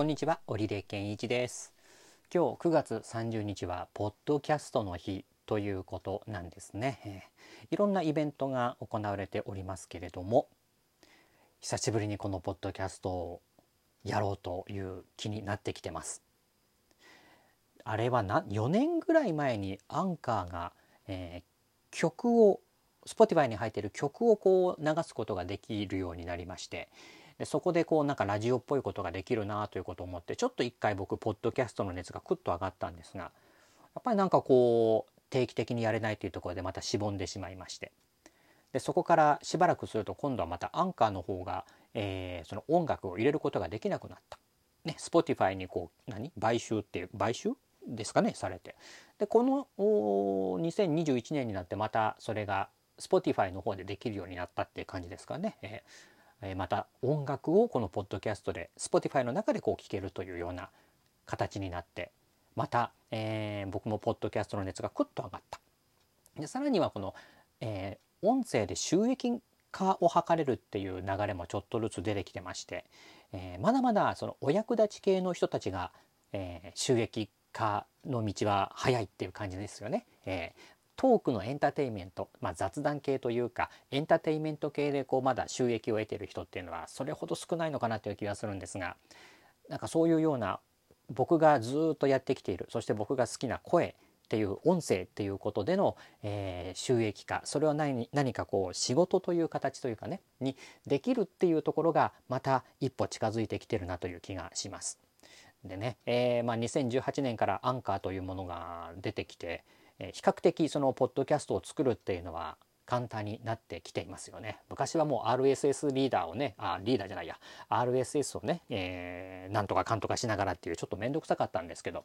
こんにちは、織出健一です。今日9月30日はポッドキャストの日ということなんですね。えーいろんなイベントが行われておりますけれども、久しぶりにこのポッドキャストをやろうという気になってきてます。あれはな4年ぐらい前にアンカーが、えー曲を Spotify に入っている曲をこう流すことができるようになりましてでそこでこうなんかラジオっぽいことができるなということを思ってちょっと一回僕ポッドキャストの熱がクッと上がったんですがやっぱりなんかこう定期的にやれないというところでまたしぼんでしまいまして。でそこからしばらくすると今度はまたアンカーの方が、えーその音楽を入れることができなくなった。ね、Spotify にこう何？買収っていう買収ですかねされて。でこの2021年になってまたそれが Spotify の方でできるようになったっていう感じですかね、えまた音楽をこのポッドキャストで Spotify の中でこう聴けるというような形になってまた、えー僕もポッドキャストの熱がクッと上がったでさらにはこの、えー音声で収益化を図れるっていう流れもちょっとずつ出てきてまして、えーまだまだそのお役立ち系の人たちが、え収益化の道は早いっていう感じですよね。えトークのエンターテインメント、まあ、雑談系というかエンターテインメント系でこうまだ収益を得ている人っていうのはそれほど少ないのかなという気がするんですがなんかそういうような僕がずっとやってきているそして僕が好きな声っていう音声っていうことでの、えー収益化それは何何かこう仕事という形というかねにできるっていうところがまた一歩近づいてきてるなという気がします。でね、えーまあ、2018年からアンカーというものが出てきて、比較的そのポッドキャストを作るっていうのは簡単になってきていますよね。昔はもう RSS リーダーをね、あ、リーダーじゃないや、RSS をね、えーなんとかかんとかしながらっていうちょっと面倒くさかったんですけど、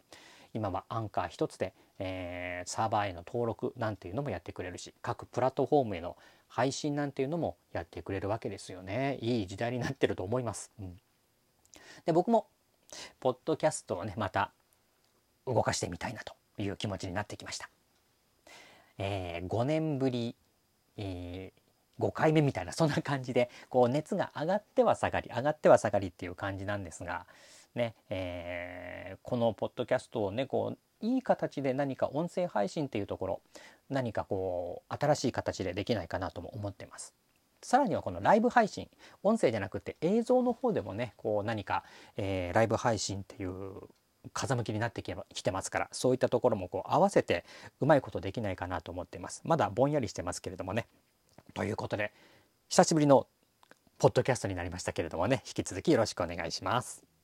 今はアンカー一つで、えーサーバーへの登録なんていうのもやってくれるし、各プラットフォームへの配信なんていうのもやってくれるわけですよね。いい時代になってると思います。うん、で、僕も、ポッドキャストをね、また動かしてみたいなという気持ちになってきました。えー5年ぶり、え5回目みたいなそんな感じでこう熱が上がっては下がり上がっては下がりっていう感じなんですが、ねえーこのポッドキャストをねこういい形で何か音声配信っていうところ何かこう新しい形でできないかなとも思ってます。さらにはこのライブ配信音声じゃなくて映像の方でもねこう何か、えーライブ配信っていう風向きになってきてますからそういったところもこう合わせてうまいことできないかなと思っています。まだぼんやりしてますけれどもね。ということで久しぶりのポッドキャストになりましたけれどもね引き続きよろしくお願いします。